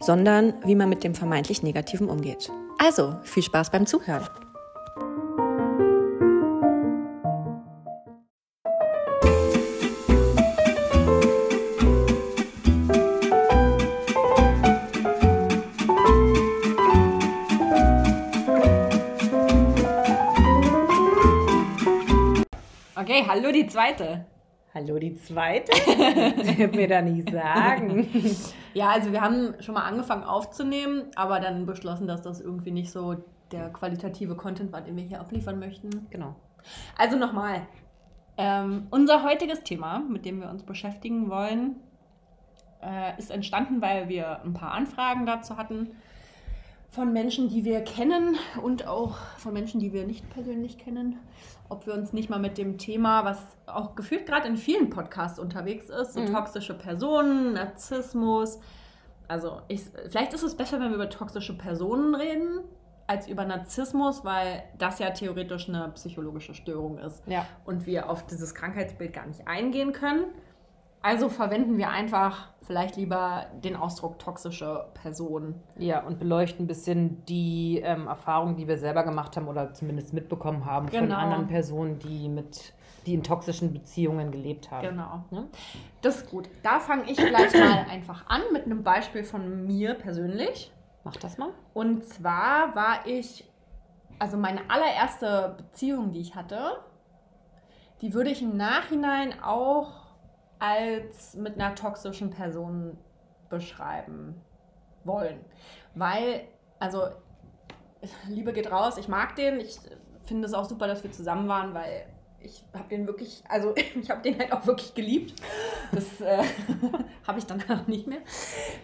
sondern wie man mit dem vermeintlich Negativen umgeht. Also, viel Spaß beim Zuhören. Okay, hallo die zweite. Hallo, die zweite? Sie wird mir da nicht sagen. ja, also wir haben schon mal angefangen aufzunehmen, aber dann beschlossen, dass das irgendwie nicht so der qualitative Content war, den wir hier abliefern möchten. Genau. Also nochmal. Ähm, unser heutiges Thema, mit dem wir uns beschäftigen wollen, äh, ist entstanden, weil wir ein paar Anfragen dazu hatten von Menschen, die wir kennen und auch von Menschen, die wir nicht persönlich kennen, ob wir uns nicht mal mit dem Thema, was auch gefühlt gerade in vielen Podcasts unterwegs ist, so mhm. toxische Personen, Narzissmus. Also ich, vielleicht ist es besser, wenn wir über toxische Personen reden, als über Narzissmus, weil das ja theoretisch eine psychologische Störung ist. Ja. Und wir auf dieses Krankheitsbild gar nicht eingehen können. Also verwenden wir einfach vielleicht lieber den Ausdruck toxische Person. Ja, und beleuchten ein bisschen die ähm, Erfahrungen, die wir selber gemacht haben oder zumindest mitbekommen haben genau. von anderen Personen, die mit die in toxischen Beziehungen gelebt haben. Genau. Ja? Das ist gut. Da fange ich gleich mal einfach an mit einem Beispiel von mir persönlich. Mach das mal. Und zwar war ich, also meine allererste Beziehung, die ich hatte, die würde ich im Nachhinein auch als mit einer toxischen Person beschreiben wollen. Weil, also, Liebe geht raus, ich mag den, ich finde es auch super, dass wir zusammen waren, weil ich habe den wirklich, also ich habe den halt auch wirklich geliebt. Das äh, habe ich danach nicht mehr.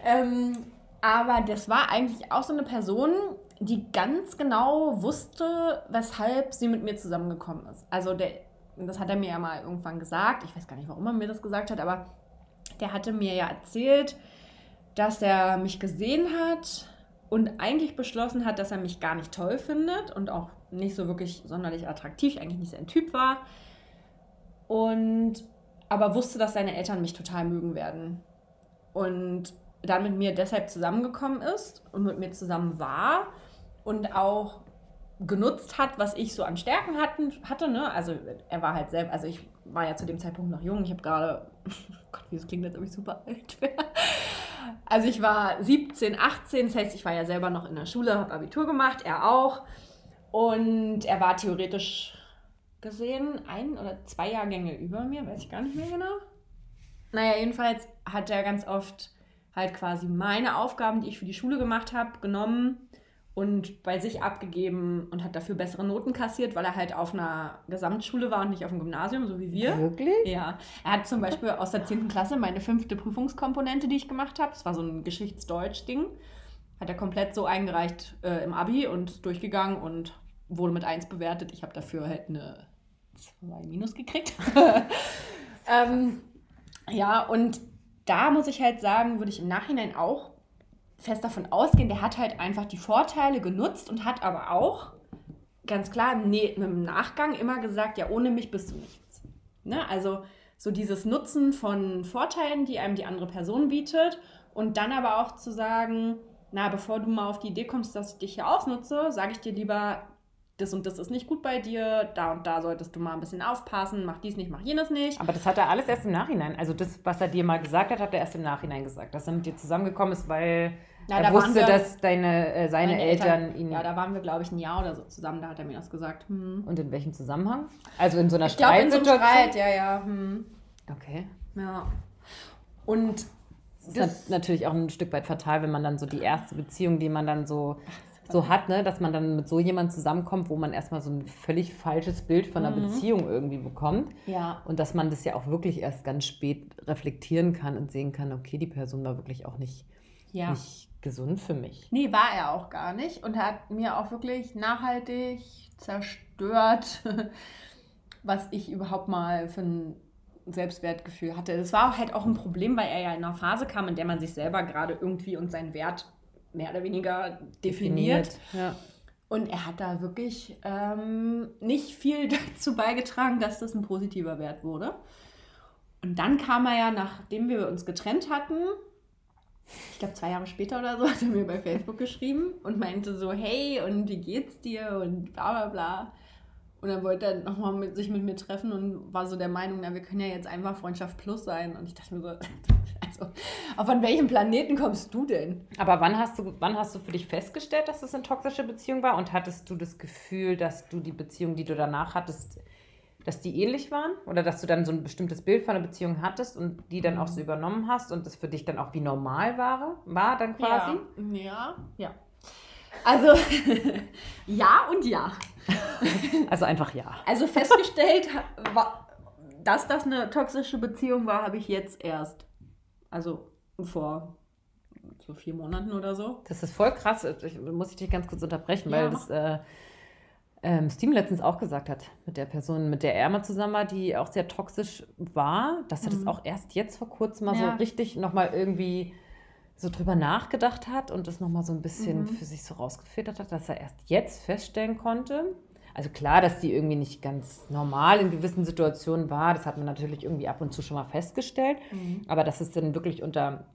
Ähm, aber das war eigentlich auch so eine Person, die ganz genau wusste, weshalb sie mit mir zusammengekommen ist. Also der das hat er mir ja mal irgendwann gesagt, ich weiß gar nicht, warum er mir das gesagt hat, aber der hatte mir ja erzählt, dass er mich gesehen hat und eigentlich beschlossen hat, dass er mich gar nicht toll findet und auch nicht so wirklich sonderlich attraktiv, eigentlich nicht sein Typ war. Und aber wusste, dass seine Eltern mich total mögen werden. Und dann mit mir deshalb zusammengekommen ist und mit mir zusammen war und auch genutzt hat, was ich so an Stärken hatten, hatte. Ne? Also er war halt selbst, also ich war ja zu dem Zeitpunkt noch jung. Ich habe gerade, oh Gott, wie das klingt, als ob ich super alt wäre. Also ich war 17, 18, das heißt, ich war ja selber noch in der Schule, habe Abitur gemacht, er auch. Und er war theoretisch gesehen ein oder zwei Jahrgänge über mir, weiß ich gar nicht mehr genau. Naja, jedenfalls hat er ganz oft halt quasi meine Aufgaben, die ich für die Schule gemacht habe, genommen und bei sich abgegeben und hat dafür bessere Noten kassiert, weil er halt auf einer Gesamtschule war und nicht auf dem Gymnasium, so wie wir. Wirklich? Ja. Er hat zum Beispiel aus der 10. Klasse meine fünfte Prüfungskomponente, die ich gemacht habe, das war so ein Geschichtsdeutsch-Ding, hat er komplett so eingereicht äh, im Abi und durchgegangen und wurde mit 1 bewertet. Ich habe dafür halt eine 2 Minus gekriegt. ähm, ja, und da muss ich halt sagen, würde ich im Nachhinein auch fest davon ausgehen, der hat halt einfach die Vorteile genutzt und hat aber auch ganz klar nee, im Nachgang immer gesagt, ja, ohne mich bist du nichts. Ne? Also so dieses Nutzen von Vorteilen, die einem die andere Person bietet und dann aber auch zu sagen, na, bevor du mal auf die Idee kommst, dass ich dich hier ausnutze, sage ich dir lieber, das und das ist nicht gut bei dir, da und da solltest du mal ein bisschen aufpassen, mach dies nicht, mach jenes nicht. Aber das hat er alles erst im Nachhinein. Also das, was er dir mal gesagt hat, hat er erst im Nachhinein gesagt, dass er mit dir zusammengekommen ist, weil Na, er da wusste, wir, dass deine, äh, seine Eltern, Eltern, ihn... Ja, da waren wir, glaube ich, ein Jahr oder so zusammen, da hat er mir das gesagt. Hm. Und in welchem Zusammenhang? Also in so einer ich glaub, Streitsituation? in so einem Streit, ja, ja. Hm. Okay. Ja. Und das ist natürlich auch ein Stück weit fatal, wenn man dann so die erste Beziehung, die man dann so so hat, ne, dass man dann mit so jemandem zusammenkommt, wo man erstmal so ein völlig falsches Bild von einer Mhm. Beziehung irgendwie bekommt. ja, Und dass man das ja auch wirklich erst ganz spät reflektieren kann und sehen kann, okay, die Person war wirklich auch nicht, ja. nicht gesund für mich. Nee, war er auch gar nicht und hat mir auch wirklich nachhaltig zerstört, was ich überhaupt mal für ein Selbstwertgefühl hatte. Das war halt auch ein Problem, weil er ja in einer Phase kam, in der man sich selber gerade irgendwie und seinen Wert mehr oder weniger definiert. definiert ja. Und er hat da wirklich ähm, nicht viel dazu beigetragen, dass das ein positiver Wert wurde. Und dann kam er ja, nachdem wir uns getrennt hatten, ich glaube zwei Jahre später oder so, hat er mir bei Facebook geschrieben und meinte so, hey, und wie geht's dir? Und bla bla bla. Und dann wollte er nochmal mit, sich mit mir treffen und war so der Meinung, na, wir können ja jetzt einfach Freundschaft Plus sein. Und ich dachte mir so, also, auf an welchem Planeten kommst du denn? Aber wann hast du, wann hast du für dich festgestellt, dass das eine toxische Beziehung war? Und hattest du das Gefühl, dass du die Beziehung, die du danach hattest, dass die ähnlich waren? Oder dass du dann so ein bestimmtes Bild von einer Beziehung hattest und die dann auch so übernommen hast und das für dich dann auch wie normal war, war dann quasi? Ja, ja. ja. Also ja und ja. Also einfach ja. Also festgestellt, dass das eine toxische Beziehung war, habe ich jetzt erst. Also vor so vier Monaten oder so. Das ist voll krass. Ich, muss ich dich ganz kurz unterbrechen, ja. weil das äh, ähm, Steam letztens auch gesagt hat, mit der Person, mit der er mal zusammen war, die auch sehr toxisch war, dass er mhm. das auch erst jetzt vor kurzem mal ja. so richtig nochmal irgendwie so drüber nachgedacht hat und das nochmal so ein bisschen mhm. für sich so rausgefiltert hat, dass er erst jetzt feststellen konnte. Also klar, dass die irgendwie nicht ganz normal in gewissen Situationen war, das hat man natürlich irgendwie ab und zu schon mal festgestellt. Mhm. Aber dass es dann wirklich unter,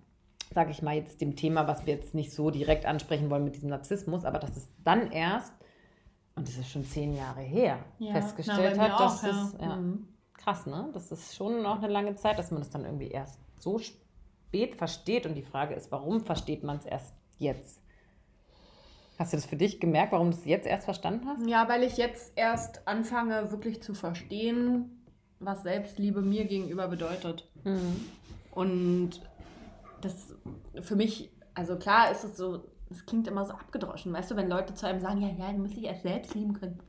sage ich mal, jetzt dem Thema, was wir jetzt nicht so direkt ansprechen wollen mit diesem Narzissmus, aber dass es dann erst, und das ist schon zehn Jahre her, ja. festgestellt Na, hat, dass auch, das, ja. ja mhm. krass, ne? Das ist schon noch eine lange Zeit, dass man das dann irgendwie erst so spät versteht. Und die Frage ist, warum versteht man es erst jetzt? Hast du das für dich gemerkt, warum du es jetzt erst verstanden hast? Ja, weil ich jetzt erst anfange, wirklich zu verstehen, was Selbstliebe mir gegenüber bedeutet. Mhm. Und das für mich, also klar ist es so, es klingt immer so abgedroschen, weißt du, wenn Leute zu einem sagen, ja, ja, du musst dich erst selbst lieben können.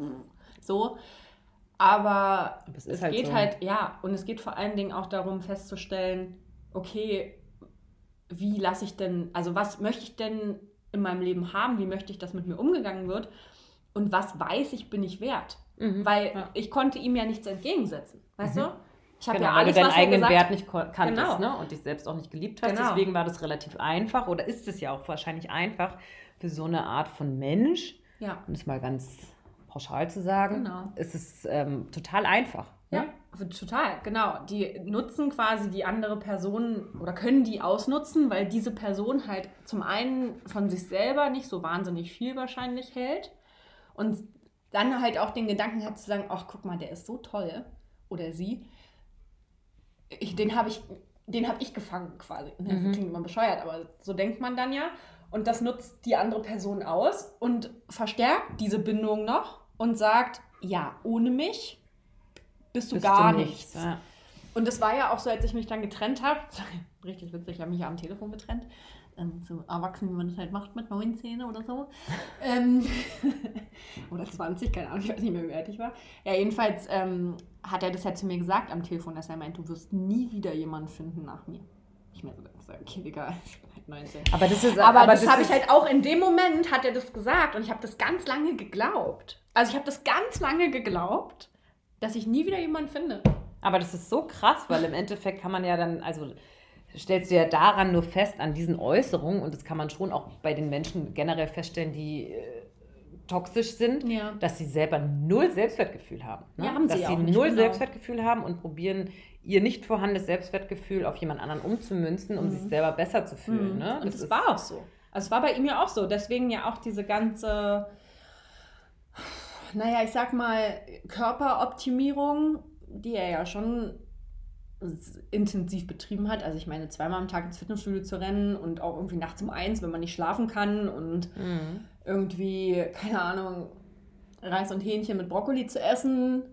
So. Aber, Aber es, es halt geht so. halt, ja, und es geht vor allen Dingen auch darum festzustellen, okay, wie lasse ich denn, also was möchte ich denn in meinem Leben haben, wie möchte ich, dass mit mir umgegangen wird und was weiß ich, bin ich wert. Mhm, Weil ja. ich konnte ihm ja nichts entgegensetzen, weißt mhm. du? Ich habe genau, ja alles, weil du deinen eigenen gesagt, Wert nicht kanntest genau. ne? und dich selbst auch nicht geliebt hast. Genau. Deswegen war das relativ einfach oder ist es ja auch wahrscheinlich einfach für so eine Art von Mensch, ja. um es mal ganz pauschal zu sagen, genau. ist es ähm, total einfach. Ja, total, genau. Die nutzen quasi die andere Person oder können die ausnutzen, weil diese Person halt zum einen von sich selber nicht so wahnsinnig viel wahrscheinlich hält und dann halt auch den Gedanken hat zu sagen, ach guck mal, der ist so toll oder sie. Ich, den habe ich, den habe ich gefangen quasi. Das mhm. klingt immer bescheuert, aber so denkt man dann ja. Und das nutzt die andere Person aus und verstärkt diese Bindung noch und sagt, ja, ohne mich bist du bist gar du nichts. nichts. Ja. Und das war ja auch so, als ich mich dann getrennt habe. Richtig witzig, ich habe mich ja am Telefon getrennt. Ähm, so erwachsen, wie man das halt macht mit 19 oder so. ähm, oder 20, keine Ahnung, ich weiß nicht mehr, wie alt ich war. Ja, jedenfalls ähm, hat er das halt zu mir gesagt am Telefon, dass er meint, du wirst nie wieder jemanden finden nach mir. Ich mir so, okay, Digga, ich bin halt 19. Aber das ist, aber, aber das, das habe ich halt auch in dem Moment, hat er das gesagt und ich habe das ganz lange geglaubt. Also ich habe das ganz lange geglaubt dass ich nie wieder jemanden finde. Aber das ist so krass, weil im Endeffekt kann man ja dann, also stellst du ja daran nur fest, an diesen Äußerungen, und das kann man schon auch bei den Menschen generell feststellen, die äh, toxisch sind, ja. dass sie selber null Selbstwertgefühl haben. Ne? Ja, haben dass sie, sie null genau. Selbstwertgefühl haben und probieren, ihr nicht vorhandenes Selbstwertgefühl auf jemand anderen umzumünzen, um mhm. sich selber besser zu fühlen. Mhm. Ne? Und das, das war auch so. Also es war bei ihm ja auch so. Deswegen ja auch diese ganze naja, ich sag mal, Körperoptimierung, die er ja schon intensiv betrieben hat. Also ich meine, zweimal am Tag ins Fitnessstudio zu rennen und auch irgendwie nachts um eins, wenn man nicht schlafen kann und mhm. irgendwie, keine Ahnung, Reis und Hähnchen mit Brokkoli zu essen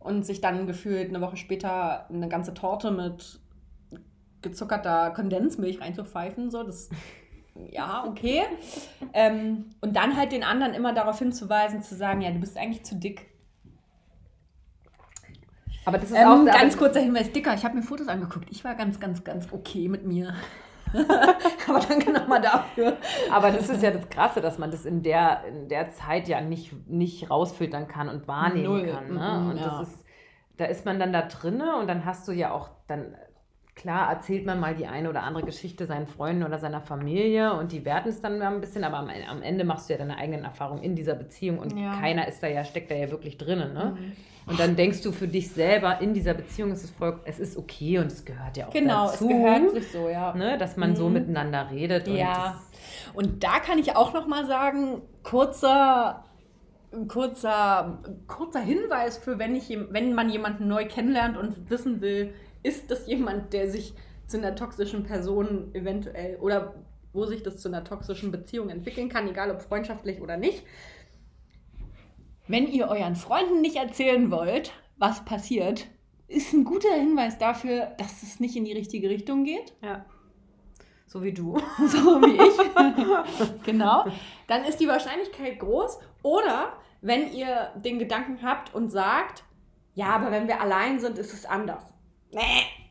und sich dann gefühlt eine Woche später eine ganze Torte mit gezuckerter Kondensmilch reinzupfeifen. So, das ja, okay. ähm, und dann halt den anderen immer darauf hinzuweisen, zu sagen, ja, du bist eigentlich zu dick. Aber das ist ähm, auch ganz kurzer Hinweis, dicker. Ich habe mir Fotos angeguckt. Ich war ganz, ganz, ganz okay mit mir. Aber danke nochmal dafür. Aber das ist ja das Krasse, dass man das in der, in der Zeit ja nicht, nicht rausfiltern kann und wahrnehmen Null. kann. Ne? Und ja. das ist, da ist man dann da drinne und dann hast du ja auch dann klar erzählt man mal die eine oder andere Geschichte seinen Freunden oder seiner Familie und die werten es dann mal ein bisschen, aber am, am, Ende machst du ja deine eigenen Erfahrungen in dieser Beziehung und ja. keiner ist da ja, steckt da ja wirklich drinnen. Ne? Mhm. Und dann denkst du für dich selber, in dieser Beziehung ist es voll, es ist okay und es gehört ja auch genau, dazu. Genau, es gehört sich so, ja. Ne, dass man mhm. so miteinander redet. Ja. Und, und da kann ich auch noch mal sagen, kurzer kurzer, kurzer Hinweis für, wenn, ich, wenn man jemanden neu kennenlernt und wissen will, ist das jemand, der sich zu einer toxischen Person eventuell oder wo sich das zu einer toxischen Beziehung entwickeln kann, egal ob freundschaftlich oder nicht. Wenn ihr euren Freunden nicht erzählen wollt, was passiert, ist ein guter Hinweis dafür, dass es nicht in die richtige Richtung geht. Ja. So wie du. So wie ich. genau. Dann ist die Wahrscheinlichkeit groß. Oder wenn ihr den Gedanken habt und sagt, ja, aber wenn wir allein sind, ist es anders. Nee.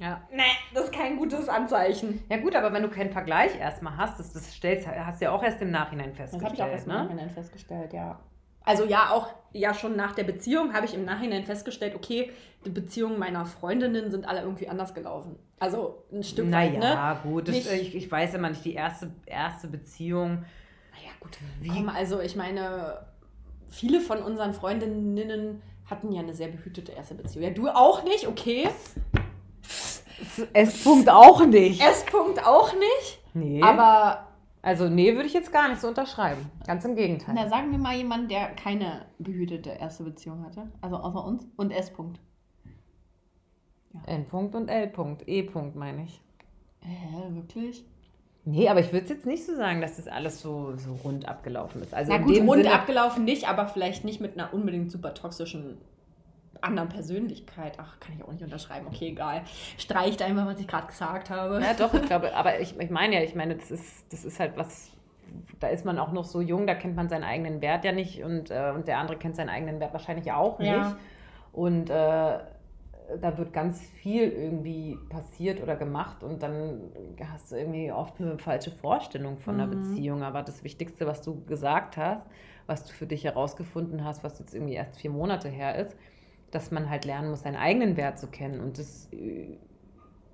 Ja. Nee, das ist kein gutes Anzeichen. Ja gut, aber wenn du keinen Vergleich erstmal hast, das, das stellst, hast du ja auch erst im Nachhinein festgestellt. Das habe ich auch erst im ne? Nachhinein festgestellt, ja. Also ja, auch ja schon nach der Beziehung habe ich im Nachhinein festgestellt, okay, die Beziehungen meiner Freundinnen sind alle irgendwie anders gelaufen. Also ein Stück naja, weit, ne? Ja, gut, das, ich, ich weiß immer nicht, die erste, erste Beziehung. Naja, gut. Wie? Komm, also ich meine, viele von unseren Freundinnen hatten ja eine sehr behütete erste Beziehung. Ja, du auch nicht, okay. S-Punkt auch nicht. S-Punkt auch nicht. Nee. Aber. Also, nee, würde ich jetzt gar nicht so unterschreiben. Ganz im Gegenteil. Na, sagen wir mal jemanden, der keine behütete erste Beziehung hatte. Also außer uns. Und S-Punkt. Ja. N-Punkt und L-Punkt. E-Punkt meine ich. Hä, wirklich? Nee, aber ich würde jetzt nicht so sagen, dass das alles so, so rund abgelaufen ist. Also Na gut, rund Sinne, abgelaufen nicht, aber vielleicht nicht mit einer unbedingt super toxischen anderen Persönlichkeit. Ach, kann ich auch nicht unterschreiben. Okay, egal. Streicht einfach, was ich gerade gesagt habe. Ja, doch, ich glaube, aber ich, ich meine ja, ich meine, das ist, das ist halt was, da ist man auch noch so jung, da kennt man seinen eigenen Wert ja nicht und, äh, und der andere kennt seinen eigenen Wert wahrscheinlich auch nicht. Ja. Und äh, da wird ganz viel irgendwie passiert oder gemacht und dann hast du irgendwie oft eine falsche Vorstellung von einer mhm. Beziehung. Aber das Wichtigste, was du gesagt hast, was du für dich herausgefunden hast, was jetzt irgendwie erst vier Monate her ist, dass man halt lernen muss, seinen eigenen Wert zu kennen und das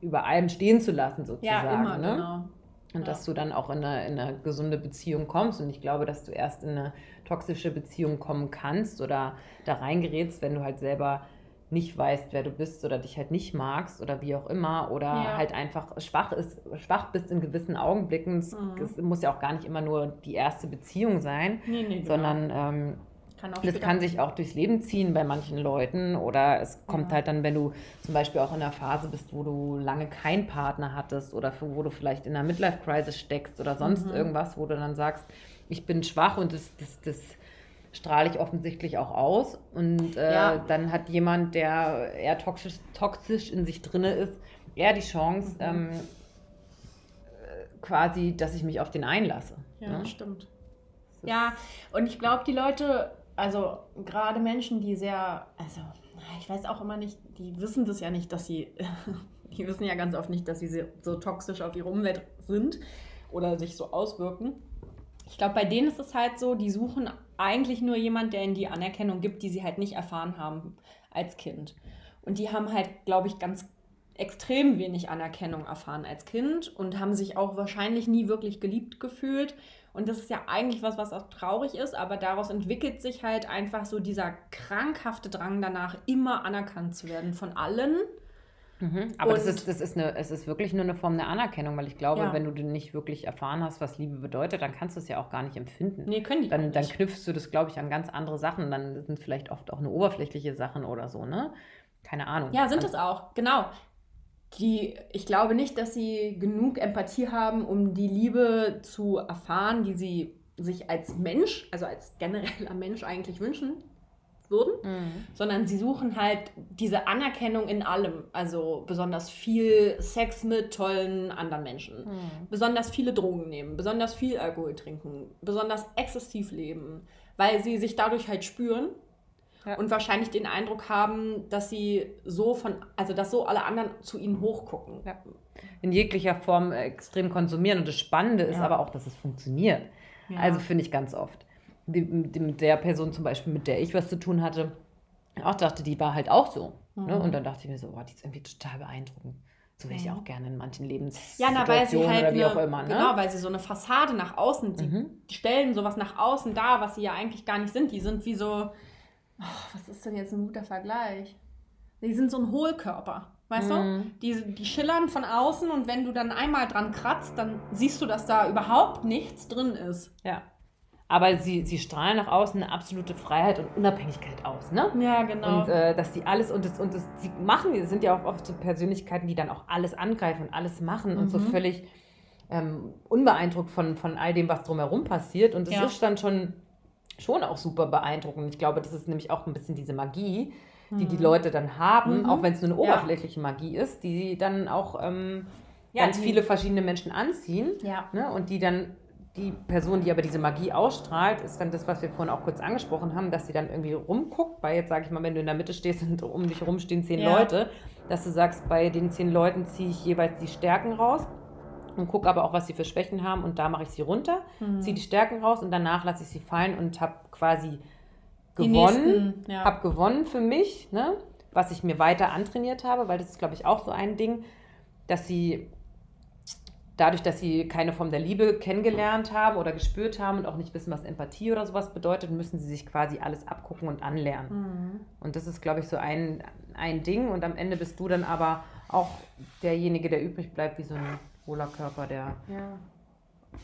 über allem stehen zu lassen, sozusagen. Ja, immer, ne? genau. Und ja. dass du dann auch in eine, in eine gesunde Beziehung kommst. Und ich glaube, dass du erst in eine toxische Beziehung kommen kannst oder da reingerätst, wenn du halt selber nicht weißt, wer du bist oder dich halt nicht magst oder wie auch immer oder ja. halt einfach schwach ist, schwach bist in gewissen Augenblicken. Es, mhm. muss ja auch gar nicht immer nur die erste Beziehung sein, nee, nee, genau. sondern ähm, kann das kann sich auch durchs Leben ziehen bei manchen Leuten oder es kommt ja. halt dann, wenn du zum Beispiel auch in einer Phase bist, wo du lange keinen Partner hattest oder wo du vielleicht in einer Midlife-Crisis steckst oder sonst mhm. irgendwas, wo du dann sagst, ich bin schwach und das, das, das strahle ich offensichtlich auch aus. Und äh, ja. dann hat jemand, der eher toxisch, toxisch in sich drinne ist, eher die Chance, mhm. ähm, quasi, dass ich mich auf den einlasse. Ja, ne? stimmt. Ja, und ich glaube, die Leute, also gerade Menschen, die sehr, also ich weiß auch immer nicht, die wissen das ja nicht, dass sie, die wissen ja ganz oft nicht, dass sie so toxisch auf ihre Umwelt sind oder sich so auswirken. Ich glaube, bei denen ist es halt so, die suchen eigentlich nur jemand, der ihnen die Anerkennung gibt, die sie halt nicht erfahren haben als Kind. Und die haben halt, glaube ich, ganz extrem wenig Anerkennung erfahren als Kind und haben sich auch wahrscheinlich nie wirklich geliebt gefühlt. Und das ist ja eigentlich was, was auch traurig ist, aber daraus entwickelt sich halt einfach so dieser krankhafte Drang danach, immer anerkannt zu werden von allen. Mhm. Aber das ist, das ist eine, es ist wirklich nur eine Form der Anerkennung, weil ich glaube, ja. wenn du nicht wirklich erfahren hast, was Liebe bedeutet, dann kannst du es ja auch gar nicht empfinden. Nee, können die dann, nicht. Dann knüpfst du das, glaube ich, an ganz andere Sachen. Dann sind es vielleicht oft auch eine oberflächliche Sachen oder so, ne? Keine Ahnung. Ja, sind es auch, genau. Die, ich glaube nicht, dass sie genug Empathie haben, um die Liebe zu erfahren, die sie sich als Mensch, also als genereller Mensch eigentlich wünschen würden, mhm. sondern sie suchen halt diese Anerkennung in allem. Also besonders viel Sex mit tollen anderen Menschen, mhm. besonders viele Drogen nehmen, besonders viel Alkohol trinken, besonders exzessiv leben, weil sie sich dadurch halt spüren. Ja. Und wahrscheinlich den Eindruck haben, dass sie so von, also dass so alle anderen zu ihnen hochgucken. Ja. In jeglicher Form extrem konsumieren. Und das Spannende ist aber auch, dass es funktioniert. Also finde ich ganz oft. Mit der Person zum Beispiel, mit der ich was zu tun hatte, auch dachte, die war halt auch so. Ne? Mhm. Ne? Und dann dachte ich mir so, oh, die ist irgendwie total beeindruckend. So wäre ich auch gerne in manchen Lebenssituationen ja, na, weil sie halt oder wie eine, auch immer. Ne? Genau, weil sie so eine Fassade nach außen, die, mhm. stellen sowas nach außen dar, was sie ja eigentlich gar nicht sind. Die sind wie so, oh, was ist denn jetzt ein guter Vergleich? Die sind so ein Hohlkörper, weißt mhm. du? Die, die schillern von außen und wenn du dann einmal dran kratzt, dann siehst du, dass da überhaupt nichts drin ist. Ja. Aber sie, sie strahlen nach außen eine absolute Freiheit und Unabhängigkeit aus, ne? Ja, genau. Und äh, dass die alles und das, und das, sie machen, die sind ja auch oft so Persönlichkeiten, die dann auch alles angreifen und alles machen mhm. und so mhm. völlig ähm, unbeeindruckt von, von all dem, was drumherum passiert. Und das ja. ist dann schon, schon auch super beeindruckend. Ich glaube, das ist nämlich auch ein bisschen diese Magie, die mhm. die Leute dann haben, mhm. auch wenn es nur eine oberflächliche ja. Magie ist, die dann auch ähm, ja, ganz viele verschiedene Menschen anziehen ja. ne? und die dann die Person, die aber diese Magie ausstrahlt, ist dann das, was wir vorhin auch kurz angesprochen haben, dass sie dann irgendwie rumguckt, weil jetzt sage ich mal, wenn du in der Mitte stehst und um dich herum stehen zehn ja. Leute, dass du sagst, bei den zehn Leuten ziehe ich jeweils die Stärken raus und gucke aber auch, was sie für Schwächen haben und da mache ich sie runter, mhm. ziehe die Stärken raus und danach lasse ich sie fallen und habe quasi gewonnen, ja. habe gewonnen für mich, ne? was ich mir weiter antrainiert habe, weil das ist, glaube ich, auch so ein Ding, dass sie dadurch, dass sie keine Form der Liebe kennengelernt haben oder gespürt haben und auch nicht wissen, was Empathie oder sowas bedeutet, müssen sie sich quasi alles abgucken und anlernen. Mhm. Und das ist, glaube ich, so ein, ein Ding. Und am Ende bist du dann aber auch derjenige, der übrig bleibt, wie so ein hohler Körper, der ja.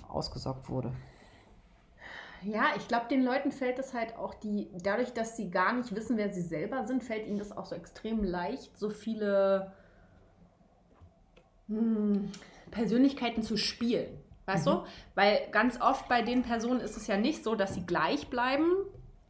ausgesaugt wurde. Ja, ich glaube, den Leuten fällt es halt auch die, dadurch, dass sie gar nicht wissen, wer sie selber sind, fällt ihnen das auch so extrem leicht, so viele hm, Persönlichkeiten zu spielen. Weißt mhm. du? Weil ganz oft bei den Personen ist es ja nicht so, dass sie gleich bleiben,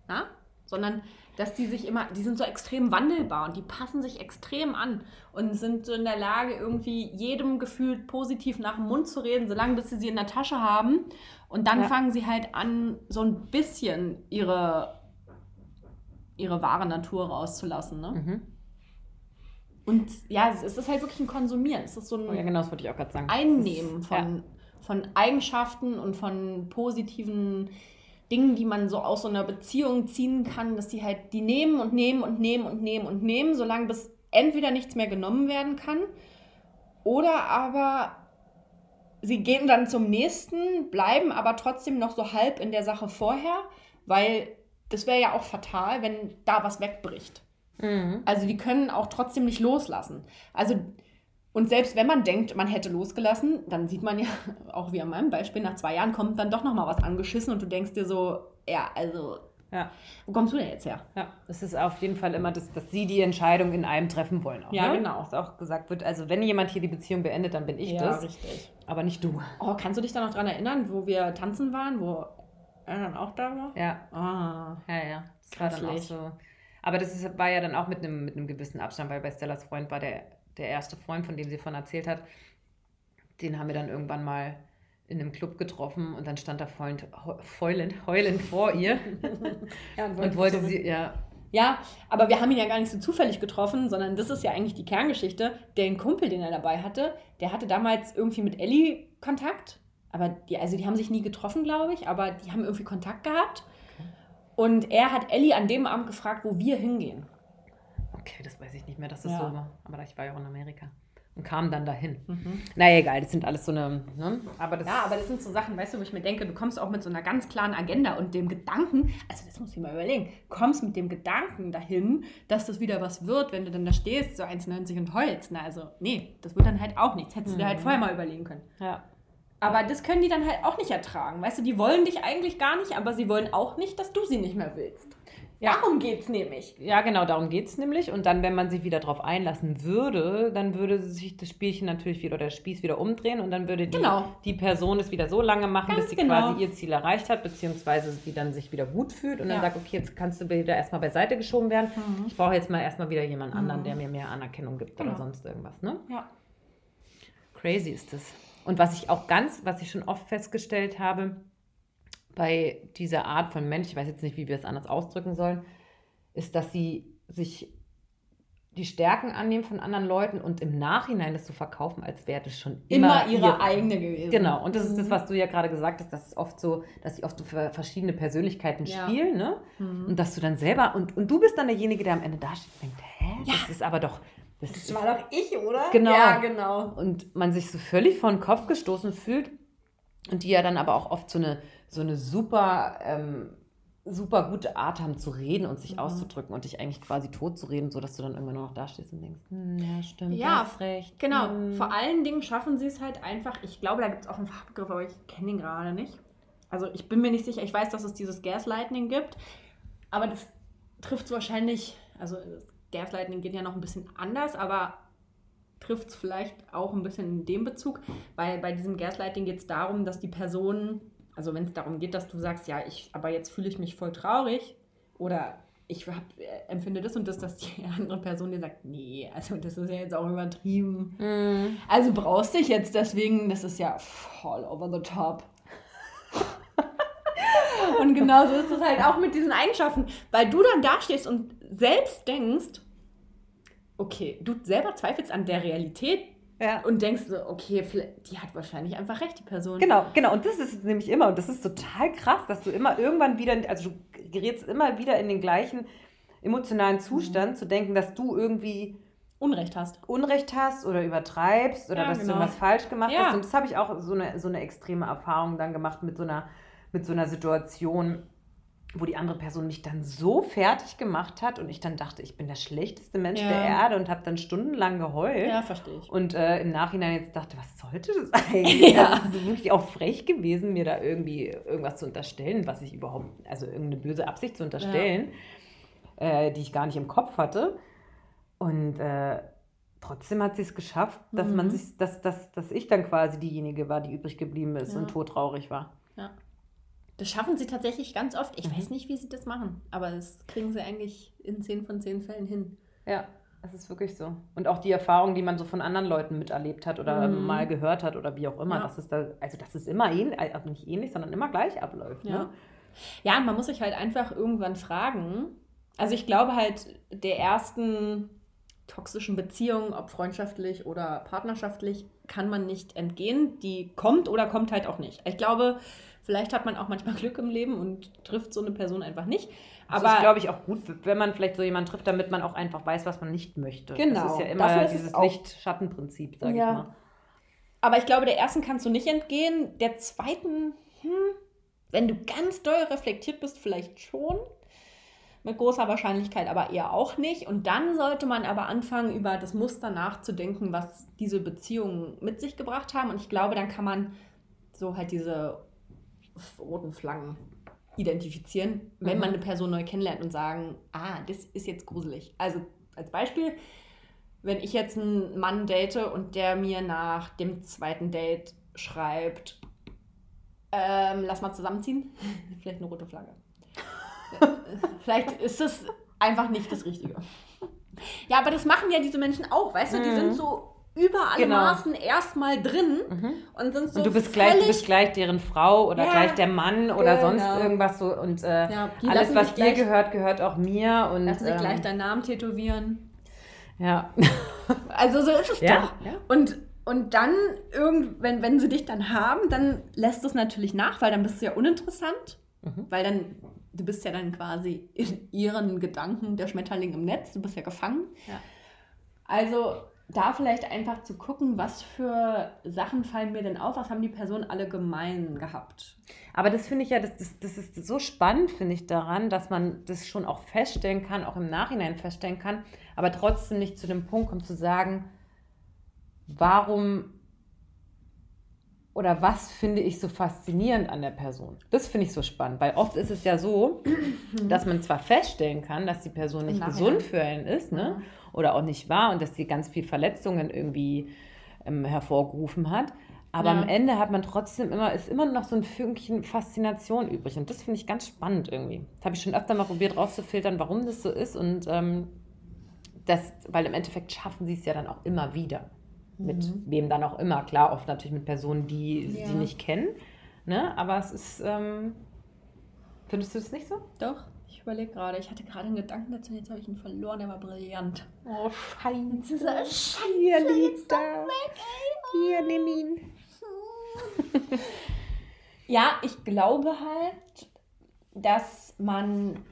na? sondern dass die sich immer, die sind so extrem wandelbar und die passen sich extrem an und sind so in der Lage, irgendwie jedem gefühlt positiv nach dem Mund zu reden, solange bis sie sie in der Tasche haben. Und dann ja. fangen sie halt an, so ein bisschen ihre, ihre wahre Natur rauszulassen. Ne? Mhm. Und ja, es ist halt wirklich ein Konsumieren. Es ist so ein oh ja, genau, das wollte ich auch gerade sagen. Einnehmen von, ja. von Eigenschaften und von positiven Dingen, die man so aus so einer Beziehung ziehen kann, dass die halt, die nehmen und nehmen und nehmen und nehmen und nehmen, solange bis entweder nichts mehr genommen werden kann oder aber sie gehen dann zum nächsten, bleiben aber trotzdem noch so halb in der Sache vorher, weil das wäre ja auch fatal, wenn da was wegbricht. Mhm. Also die können auch trotzdem nicht loslassen. Also und selbst wenn man denkt, man hätte losgelassen, dann sieht man ja, auch wie an meinem Beispiel, nach zwei Jahren kommt dann doch nochmal was angeschissen und du denkst dir so, ja, also, ja. wo kommst du denn jetzt her? Ja, es ist auf jeden Fall immer, das, dass sie die Entscheidung in einem treffen wollen. Auch, ja, ne? genau. Dass auch gesagt wird, also wenn jemand hier die Beziehung beendet, dann bin ich ja, das. richtig. Aber nicht du. Oh, kannst du dich da noch dran erinnern, wo wir tanzen waren, wo er dann auch da war? Ja. Ah. Ja, ja. Das war dann auch so aber das ist, war ja dann auch mit einem, mit einem gewissen Abstand, weil bei Stellas Freund war der, der erste Freund, von dem sie von erzählt hat. Den haben wir dann irgendwann mal in einem Club getroffen und dann stand da heulend, heulend, heulend vor ihr ja, und, und wollte sie, ja. Ja, aber wir haben ihn ja gar nicht so zufällig getroffen, sondern das ist ja eigentlich die Kerngeschichte. Der Kumpel, den er dabei hatte, der hatte damals irgendwie mit Ellie Kontakt. Aber die, also die haben sich nie getroffen, glaube ich, aber die haben irgendwie Kontakt gehabt. Und er hat Ellie an dem Abend gefragt, wo wir hingehen. Okay, das weiß ich nicht mehr, dass das ja. so war. Aber ich war ja auch in Amerika. Und kam dann dahin. Mhm. Naja, egal, das sind alles so eine. Ne? Aber das ja, aber das sind so Sachen, weißt du, wo ich mir denke, du kommst auch mit so einer ganz klaren Agenda und dem Gedanken, also das muss ich mal überlegen, kommst mit dem Gedanken dahin, dass das wieder was wird, wenn du dann da stehst, so 1,90 und heulst. Na, also, nee, das wird dann halt auch nichts. Hättest mhm. du dir halt mhm. vorher mal überlegen können. Ja. Aber das können die dann halt auch nicht ertragen. Weißt du, die wollen dich eigentlich gar nicht, aber sie wollen auch nicht, dass du sie nicht mehr willst. Ja. Darum geht es nämlich. Ja, genau, darum geht es nämlich. Und dann, wenn man sich wieder darauf einlassen würde, dann würde sich das Spielchen natürlich wieder oder der Spieß wieder umdrehen und dann würde die, genau. die Person es wieder so lange machen, Ganz bis sie genau. quasi ihr Ziel erreicht hat, beziehungsweise sie dann sich wieder gut fühlt und ja. dann sagt, okay, jetzt kannst du wieder erstmal beiseite geschoben werden. Mhm. Ich brauche jetzt mal erstmal wieder jemand anderen, mhm. der mir mehr Anerkennung gibt genau. oder sonst irgendwas. Ne? Ja. Crazy ist das. Und was ich auch ganz, was ich schon oft festgestellt habe, bei dieser Art von Mensch, ich weiß jetzt nicht, wie wir es anders ausdrücken sollen, ist, dass sie sich die Stärken annehmen von anderen Leuten und im Nachhinein das zu verkaufen, als wäre das schon immer, immer ihre ihr, eigene gewesen. Genau, und das ist das, mhm. was du ja gerade gesagt hast, dass es oft so, dass sie oft so für verschiedene Persönlichkeiten ja. spielen, ne? Mhm. Und dass du dann selber, und, und du bist dann derjenige, der am Ende da steht und denkt, hä, ja. das ist aber doch. Das, das war doch ich, oder? Genau. Ja, genau. Und man sich so völlig vor den Kopf gestoßen fühlt und die ja dann aber auch oft so eine, so eine super ähm, super gute Art haben zu reden und sich mhm. auszudrücken und dich eigentlich quasi tot zu reden, sodass du dann irgendwann nur noch dastehst und denkst, hm, ja, stimmt, ja, hast recht. Genau, hm. vor allen Dingen schaffen sie es halt einfach, ich glaube, da gibt es auch einen Fachbegriff, aber ich kenne ihn gerade nicht. Also ich bin mir nicht sicher, ich weiß, dass es dieses Gaslighting gibt, aber das trifft es wahrscheinlich, also Gaslighting geht ja noch ein bisschen anders, aber trifft es vielleicht auch ein bisschen in dem Bezug, weil bei diesem Gaslighting geht es darum, dass die Person also wenn es darum geht, dass du sagst, ja, ich, aber jetzt fühle ich mich voll traurig oder ich hab, äh, empfinde das und das, dass die andere Person dir sagt, nee, also das ist ja jetzt auch übertrieben. Mm. Also brauchst du dich jetzt deswegen, das ist ja voll over the top. Und genauso ist es halt auch mit diesen Eigenschaften, weil du dann dastehst und selbst denkst, okay, du selber zweifelst an der Realität ja. Und denkst so, okay, die hat wahrscheinlich einfach recht, die Person. Genau, genau. Und das ist nämlich immer, und das ist total krass, dass du immer irgendwann wieder, also du gerätst immer wieder in den gleichen emotionalen Zustand, mhm. zu denken, dass du irgendwie Unrecht hast. Unrecht hast oder übertreibst oder ja, dass genau. du irgendwas falsch gemacht ja. hast. Und das habe ich auch so eine, so eine extreme Erfahrung dann gemacht mit so einer, mit so einer Situation wo die andere Person mich dann so fertig gemacht hat und ich dann dachte, ich bin der schlechteste Mensch ja. der Erde und habe dann stundenlang geheult. Ja, verstehe ich. Und äh, im Nachhinein jetzt dachte, was sollte das eigentlich? ja. Das ist wirklich auch frech gewesen, mir da irgendwie irgendwas zu unterstellen, was ich überhaupt, also irgendeine böse Absicht zu unterstellen, ja. äh, die ich gar nicht im Kopf hatte. Und äh, trotzdem hat sie es geschafft, dass mhm. man sich, dass, dass, dass ich dann quasi diejenige war, die übrig geblieben ist und todtraurig war. Ja. Das schaffen sie tatsächlich ganz oft. Ich mhm. weiß nicht, wie sie das machen, aber das kriegen sie eigentlich in 10 von 10 Fällen hin. Ja, das ist wirklich so. Und auch die Erfahrung, die man so von anderen Leuten miterlebt hat oder mhm. mal gehört hat oder wie auch immer, ja. dass es da, also dass es immer ähnlich, also nicht ähnlich, sondern immer gleich abläuft. Ja. Ne? ja, man muss sich halt einfach irgendwann fragen. Also ich glaube halt, der ersten toxischen Beziehung, ob freundschaftlich oder partnerschaftlich, kann man nicht entgehen. Die kommt oder kommt halt auch nicht. Ich glaube, Vielleicht hat man auch manchmal Glück im Leben und trifft so eine Person einfach nicht. Aber das ist, glaube ich, auch gut, wenn man vielleicht so jemanden trifft, damit man auch einfach weiß, was man nicht möchte. Genau. Das ist ja immer Dafür dieses Licht-Schatten-Prinzip, sage ja. ich mal. Aber ich glaube, der ersten kannst du nicht entgehen. Der zweiten, hm, wenn du ganz doll reflektiert bist, vielleicht schon. Mit großer Wahrscheinlichkeit aber eher auch nicht. Und dann sollte man aber anfangen, über das Muster nachzudenken, was diese Beziehungen mit sich gebracht haben. Und ich glaube, dann kann man so halt diese roten Flaggen identifizieren, wenn mhm. man eine Person neu kennenlernt und sagen, ah, das ist jetzt gruselig. Also als Beispiel, wenn ich jetzt einen Mann date und der mir nach dem zweiten Date schreibt, ähm, lass mal zusammenziehen, vielleicht eine rote Flagge. vielleicht ist es einfach nicht das Richtige. Ja, aber das machen ja diese Menschen auch, weißt du, die sind mhm. so über alle genau. Maßen erstmal drin mhm. und sind so und du bist gleich du bist gleich deren Frau oder ja, gleich der Mann oder genau. sonst irgendwas so und äh, ja, alles was dir gehört gehört auch mir und lassen ähm, sich gleich deinen Namen tätowieren ja also so ist es ja, doch und und dann irgend wenn wenn sie dich dann haben dann lässt es natürlich nach weil dann bist du ja uninteressant mhm. weil dann du bist ja dann quasi in ihren Gedanken der Schmetterling im Netz du bist ja gefangen ja. also da vielleicht einfach zu gucken, was für Sachen fallen mir denn auf, was haben die Personen alle gemein gehabt. Aber das finde ich ja, das, das, das ist so spannend, finde ich daran, dass man das schon auch feststellen kann, auch im Nachhinein feststellen kann, aber trotzdem nicht zu dem Punkt kommt zu sagen, warum oder was finde ich so faszinierend an der Person? Das finde ich so spannend, weil oft ist es ja so, dass man zwar feststellen kann, dass die Person nicht gesund für einen ist, ne? oder auch nicht war und dass sie ganz viel Verletzungen irgendwie ähm, hervorgerufen hat. Aber ja. am Ende hat man trotzdem immer, ist immer noch so ein Fünkchen Faszination übrig. Und das finde ich ganz spannend irgendwie. Das habe ich schon öfter mal probiert rauszufiltern, warum das so ist. Und ähm, das, weil im Endeffekt schaffen sie es ja dann auch immer wieder. Mit mhm. wem dann auch immer. Klar, oft natürlich mit Personen, die ja. sie nicht kennen. Ne? Aber es ist, ähm, findest du es nicht so? Doch. Ich überlege gerade, ich hatte gerade einen Gedanken dazu, jetzt habe ich ihn verloren, der war brillant. Oh, scheiße. Scheiße. Hier liegt er. Hier, nimm ihn. ja, ich glaube halt, dass man.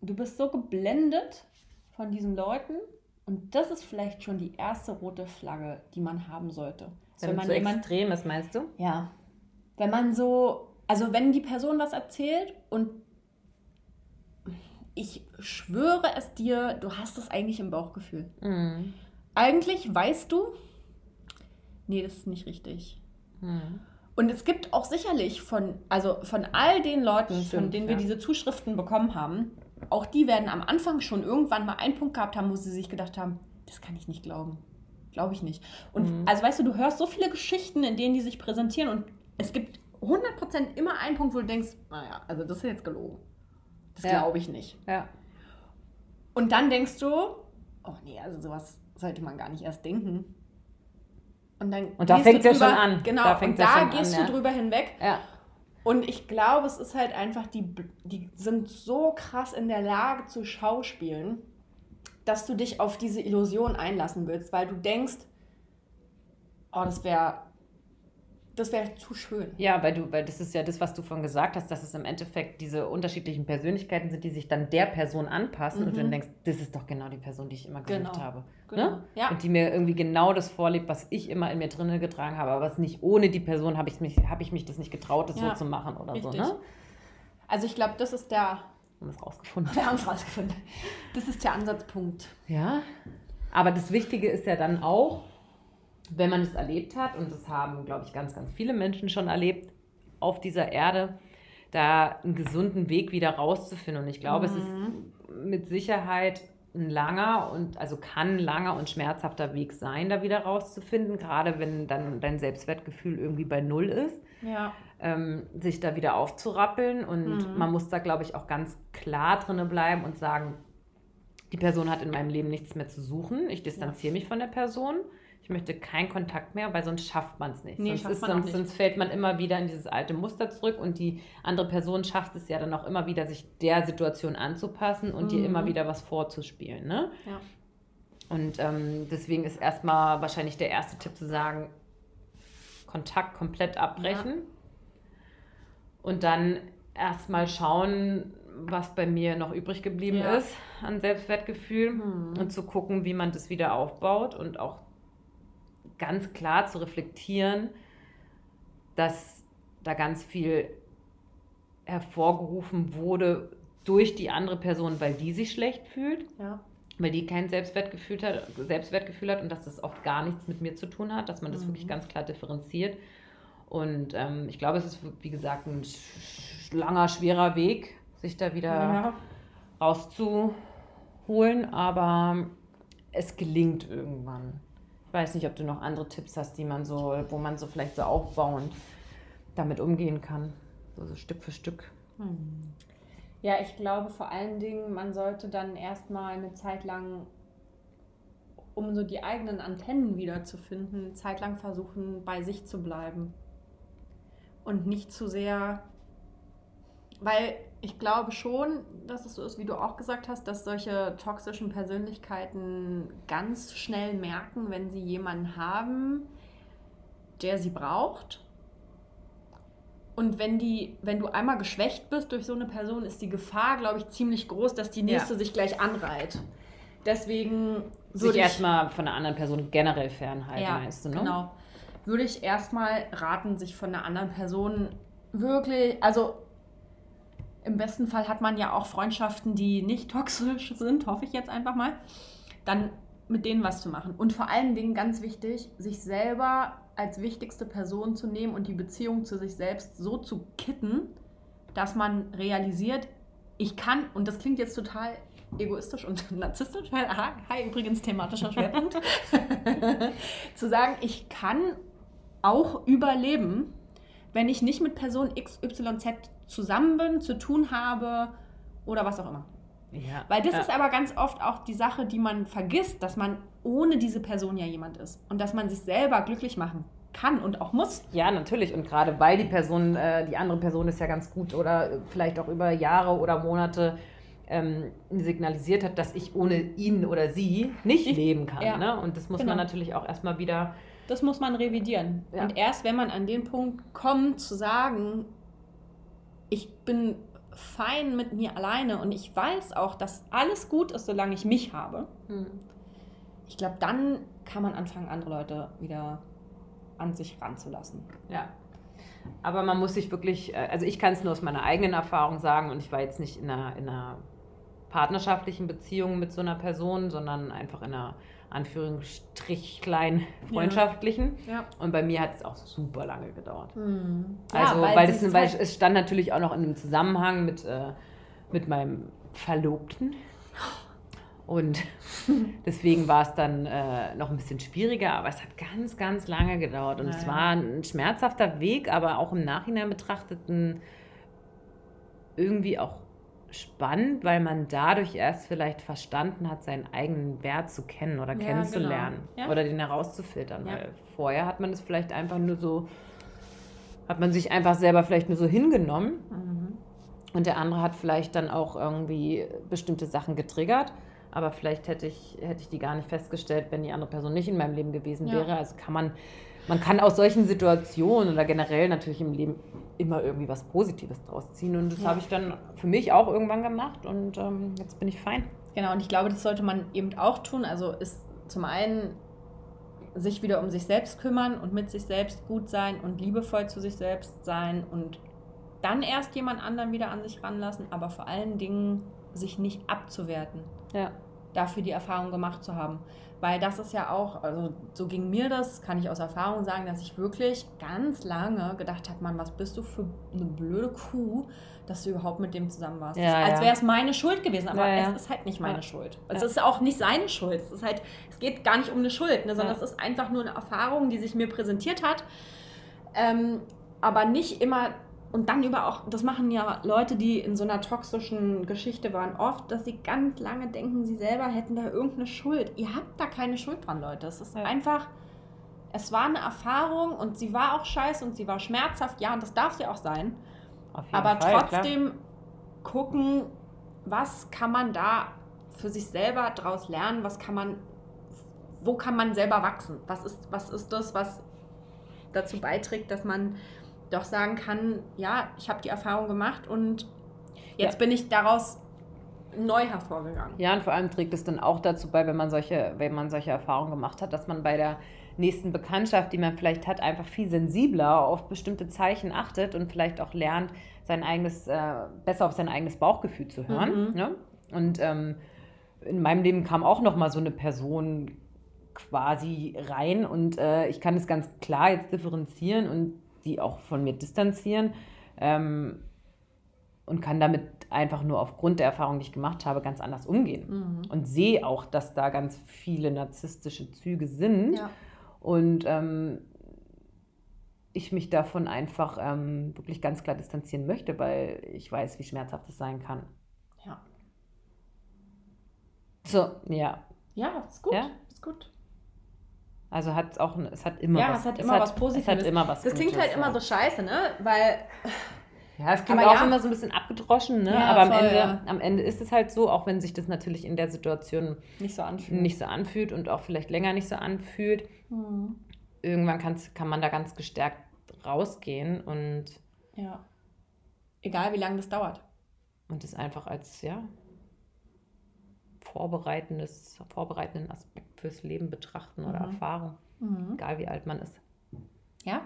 Du bist so geblendet von diesen Leuten und das ist vielleicht schon die erste rote Flagge, die man haben sollte. Wenn, wenn man so jemand, extrem ist, meinst du? Ja. Wenn man so, also wenn die Person was erzählt und ich schwöre es dir, du hast es eigentlich im Bauchgefühl. Mhm. Eigentlich weißt du, nee, das ist nicht richtig. Mhm. Und es gibt auch sicherlich von, also von all den Leuten, Stimmt, von denen wir ja. diese Zuschriften bekommen haben, auch die werden am Anfang schon irgendwann mal einen Punkt gehabt haben, wo sie sich gedacht haben, das kann ich nicht glauben. Glaube ich nicht. Und mhm. also weißt du, du hörst so viele Geschichten, in denen die sich präsentieren und es gibt 100% immer einen Punkt, wo du denkst, naja, also das ist jetzt gelogen. Das ja. glaube ich nicht. Ja. Und dann denkst du, oh nee, also sowas sollte man gar nicht erst denken. Und dann und da fängt es ja schon an. Genau, da und da gehst an, du ja. drüber hinweg. Ja. Und ich glaube, es ist halt einfach, die, die sind so krass in der Lage zu schauspielen, dass du dich auf diese Illusion einlassen willst, weil du denkst, oh, das wäre das wäre zu schön. Ja, weil du, weil das ist ja das, was du von gesagt hast, dass es im Endeffekt diese unterschiedlichen Persönlichkeiten sind, die sich dann der Person anpassen mhm. und du dann denkst, das ist doch genau die Person, die ich immer geliebt genau. habe. Genau. Ne? Ja. Und die mir irgendwie genau das vorlebt, was ich immer in mir drinnen getragen habe. Aber was nicht ohne die Person habe ich mich, habe ich mich das nicht getraut, das ja. so zu machen oder Richtig. so. Ne? Also ich glaube, das ist der. Wir haben es rausgefunden. Wir haben es rausgefunden. Das ist der Ansatzpunkt. Ja. Aber das Wichtige ist ja dann auch, wenn man es erlebt hat, und das haben, glaube ich, ganz, ganz viele Menschen schon erlebt auf dieser Erde, da einen gesunden Weg wieder rauszufinden. Und ich glaube, mhm. es ist mhm. mit Sicherheit ein langer und also kann ein langer und schmerzhafter Weg sein, da wieder rauszufinden, gerade wenn dann dein Selbstwertgefühl irgendwie bei Null ist. Ja. Ähm, sich da wieder aufzurappeln. Und mhm. man muss da, glaube ich, auch ganz klar drin bleiben und sagen, die Person hat in meinem Leben nichts mehr zu suchen. Ich distanziere mich von der Person ich möchte keinen Kontakt mehr, weil sonst schafft man es nicht. Nee, sonst, ist, sonst, nicht. sonst fällt man immer wieder in dieses alte Muster zurück und die andere Person schafft es ja dann auch immer wieder, sich der Situation anzupassen und mhm. dir immer wieder was vorzuspielen. Ne? Ja. Und ähm, deswegen ist erstmal wahrscheinlich der erste Tipp zu sagen, Kontakt komplett abbrechen. Ja. Und dann erstmal schauen, was bei mir noch übrig geblieben ja. ist an Selbstwertgefühl mhm. und zu gucken, wie man das wieder aufbaut und auch ganz klar zu reflektieren, dass da ganz viel hervorgerufen wurde durch die andere Person, weil die sich schlecht fühlt. Ja. Weil die kein Selbstwertgefühl hat, Selbstwertgefühl hat und dass das oft gar nichts mit mir zu tun hat, dass man das mhm. wirklich ganz klar differenziert. Und ähm, ich glaube, es ist, wie gesagt, ein langer, schwerer Weg, sich da wieder ja. rauszuholen, aber es gelingt irgendwann weiß nicht, ob du noch andere Tipps hast, die man so, wo man so vielleicht so aufbauend damit umgehen kann. So, so Stück für Stück. Hm. Ja, ich glaube vor allen Dingen, man sollte dann erstmal eine Zeit lang, um so die eigenen Antennen wiederzufinden, eine Zeit lang versuchen, bei sich zu bleiben. Und nicht zu sehr, weil ich glaube schon, dass es so ist, wie du auch gesagt hast, dass solche toxischen Persönlichkeiten ganz schnell merken, wenn sie jemanden haben, der sie braucht. Und wenn die, wenn du einmal geschwächt bist durch so eine Person, ist die Gefahr, glaube ich, ziemlich groß, dass die nächste ja. sich gleich anreiht. Deswegen würde sich erstmal von einer anderen Person generell fernhalten, ja, meinst du, ne? Genau. Würde ich erstmal raten, sich von einer anderen Person wirklich, also im besten Fall hat man ja auch Freundschaften, die nicht toxisch sind, hoffe ich jetzt einfach mal. Dann mit denen was zu machen. Und vor allen Dingen ganz wichtig, sich selber als wichtigste Person zu nehmen und die Beziehung zu sich selbst so zu kitten, dass man realisiert, ich kann, und das klingt jetzt total egoistisch und narzisstisch, aha, hi, übrigens thematischer Schwerpunkt, zu sagen, ich kann auch überleben, wenn ich nicht mit Person XYZ zusammen bin, zu tun habe oder was auch immer. Ja, Weil das ja. ist aber ganz oft auch die Sache, die man vergisst, dass man ohne diese Person ja jemand ist und dass man sich selber glücklich machen kann und auch muss. Ja, natürlich. Und gerade weil die Person, äh, die andere Person ist ja ganz gut oder vielleicht auch über Jahre oder Monate ähm, signalisiert hat, dass ich ohne ihn oder sie nicht ich, leben kann. Ja. Ne? Und das muss genau. man natürlich auch erstmal wieder. Das muss man revidieren. Ja. Und erst wenn man an den Punkt kommt, zu sagen, ich bin fein mit mir alleine und ich weiß auch, dass alles gut ist, solange ich mich habe. Hm. Ich glaube, dann kann man anfangen, andere Leute wieder an sich ranzulassen. Ja. Aber man muss sich wirklich, äh, also ich kann es nur aus meiner eigenen Erfahrung sagen und ich war jetzt nicht in einer, in einer partnerschaftlichen Beziehung mit so einer Person, sondern einfach in einer Anführungsstrich klein freundschaftlichen. Ja. Ja. Und bei mir hat es auch super lange gedauert. Mhm. Also, ja, weil, weil, das, weil es stand natürlich auch noch in einem Zusammenhang mit, äh, mit meinem Verlobten. Und deswegen war es dann äh, noch ein bisschen schwieriger, aber es hat ganz, ganz lange gedauert. Und es war ein schmerzhafter Weg, aber auch im Nachhinein betrachtet ein irgendwie auch spannend, weil man dadurch erst vielleicht verstanden hat, seinen eigenen Wert zu kennen oder ja, kennenzulernen genau. ja. oder den herauszufiltern. Ja. Weil vorher hat man es vielleicht einfach nur so, hat man sich einfach selber vielleicht nur so hingenommen. Mhm. Und der andere hat vielleicht dann auch irgendwie bestimmte Sachen getriggert. Aber vielleicht hätte ich, hätte ich die gar nicht festgestellt, wenn die andere Person nicht in meinem Leben gewesen wäre. Also kann man man kann aus solchen Situationen oder generell natürlich im Leben immer irgendwie was Positives draus ziehen. Und das ja. habe ich dann für mich auch irgendwann gemacht und ähm, jetzt bin ich fein. Genau, und ich glaube, das sollte man eben auch tun. Also ist zum einen sich wieder um sich selbst kümmern und mit sich selbst gut sein und liebevoll zu sich selbst sein und dann erst jemand anderen wieder an sich ranlassen, aber vor allen Dingen sich nicht abzuwerten. Ja. Dafür die Erfahrung gemacht zu haben. Weil das ist ja auch, also so ging mir das, kann ich aus Erfahrung sagen, dass ich wirklich ganz lange gedacht habe, Mann, was bist du für eine blöde Kuh, dass du überhaupt mit dem zusammen warst. Ja, als wäre es meine Schuld gewesen, aber ja, es ist halt nicht meine Schuld. Es ist auch nicht seine Schuld. Es ist halt, es geht gar nicht um eine Schuld, ne, sondern es ist einfach nur eine Erfahrung, die sich mir präsentiert hat. Ähm, aber nicht immer und dann über auch, das machen ja Leute, die in so einer toxischen Geschichte waren, oft, dass sie ganz lange denken, sie selber hätten da irgendeine Schuld. Ihr habt da keine Schuld dran, Leute. Es ist ja. einfach, es war eine Erfahrung und sie war auch scheiße und sie war schmerzhaft. Ja, und das darf sie auch sein. Aber Fall, trotzdem klar. gucken, was kann man da für sich selber draus lernen, was kann man, wo kann man selber wachsen? Was ist, was ist das, was dazu beiträgt, dass man doch sagen kann, ja, ich habe die Erfahrung gemacht und jetzt ja. bin ich daraus neu hervorgegangen. Ja, und vor allem trägt es dann auch dazu bei, wenn man solche, wenn man solche Erfahrungen gemacht hat, dass man bei der nächsten Bekanntschaft, die man vielleicht hat, einfach viel sensibler auf bestimmte Zeichen achtet und vielleicht auch lernt, sein eigenes, äh, besser auf sein eigenes Bauchgefühl zu hören. Mhm. Ne? Und ähm, in meinem Leben kam auch noch mal so eine Person quasi rein und äh, ich kann es ganz klar jetzt differenzieren und die auch von mir distanzieren ähm, und kann damit einfach nur aufgrund der Erfahrung, die ich gemacht habe, ganz anders umgehen. Mhm. Und sehe auch, dass da ganz viele narzisstische Züge sind. Ja. Und ähm, ich mich davon einfach ähm, wirklich ganz klar distanzieren möchte, weil ich weiß, wie schmerzhaft es sein kann. Ja. So, ja. Ja, ist gut. Ja? Ist gut. Also hat auch, es hat immer ja, was. Ja, es hat immer es was hat, Positives. Es hat immer was Das klingt halt immer so scheiße, ne? Weil. Ja, es klingt auch ja. immer so ein bisschen abgedroschen, ne? Ja, aber am, voll, Ende, ja. am Ende ist es halt so, auch wenn sich das natürlich in der Situation nicht so anfühlt, nicht so anfühlt und auch vielleicht länger nicht so anfühlt. Mhm. Irgendwann kann man da ganz gestärkt rausgehen und. Ja. Egal wie lange das dauert. Und das einfach als, ja, vorbereitendes, vorbereitenden Aspekt fürs Leben betrachten oder mhm. erfahren. Mhm. Egal wie alt man ist. Ja?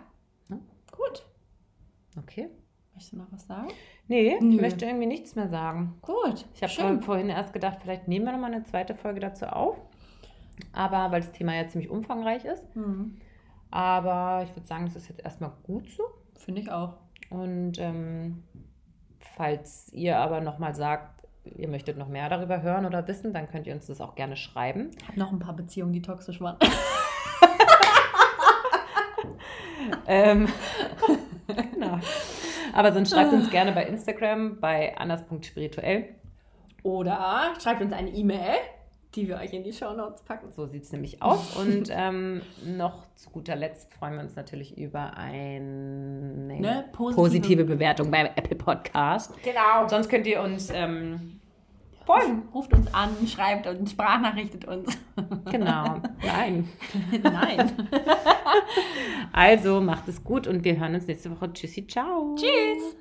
ja? Gut. Okay. Möchtest du noch was sagen? Nee, Nö. ich möchte irgendwie nichts mehr sagen. Gut. Ich habe vorhin erst gedacht, vielleicht nehmen wir nochmal eine zweite Folge dazu auf. Aber weil das Thema ja ziemlich umfangreich ist. Mhm. Aber ich würde sagen, das ist jetzt erstmal gut so. Finde ich auch. Und ähm, falls ihr aber nochmal sagt, ihr möchtet noch mehr darüber hören oder wissen, dann könnt ihr uns das auch gerne schreiben. Ich habe noch ein paar Beziehungen, die toxisch waren. ähm, genau. Aber sonst schreibt uns gerne bei Instagram bei anders.spirituell. Oder schreibt uns eine E-Mail. Die wir euch in die Show Notes packen. So sieht es nämlich aus. Und ähm, noch zu guter Letzt freuen wir uns natürlich über eine ne? positive, positive, Bewertung bei Apple Podcast. Genau. Sonst könnt ihr uns ähm, folgen. Ruft uns an, schreibt und sprachnachrichtet uns. Genau. Nein. Nein. also macht es gut und wir hören uns nächste Woche. Tschüssi, ciao. Tschüss.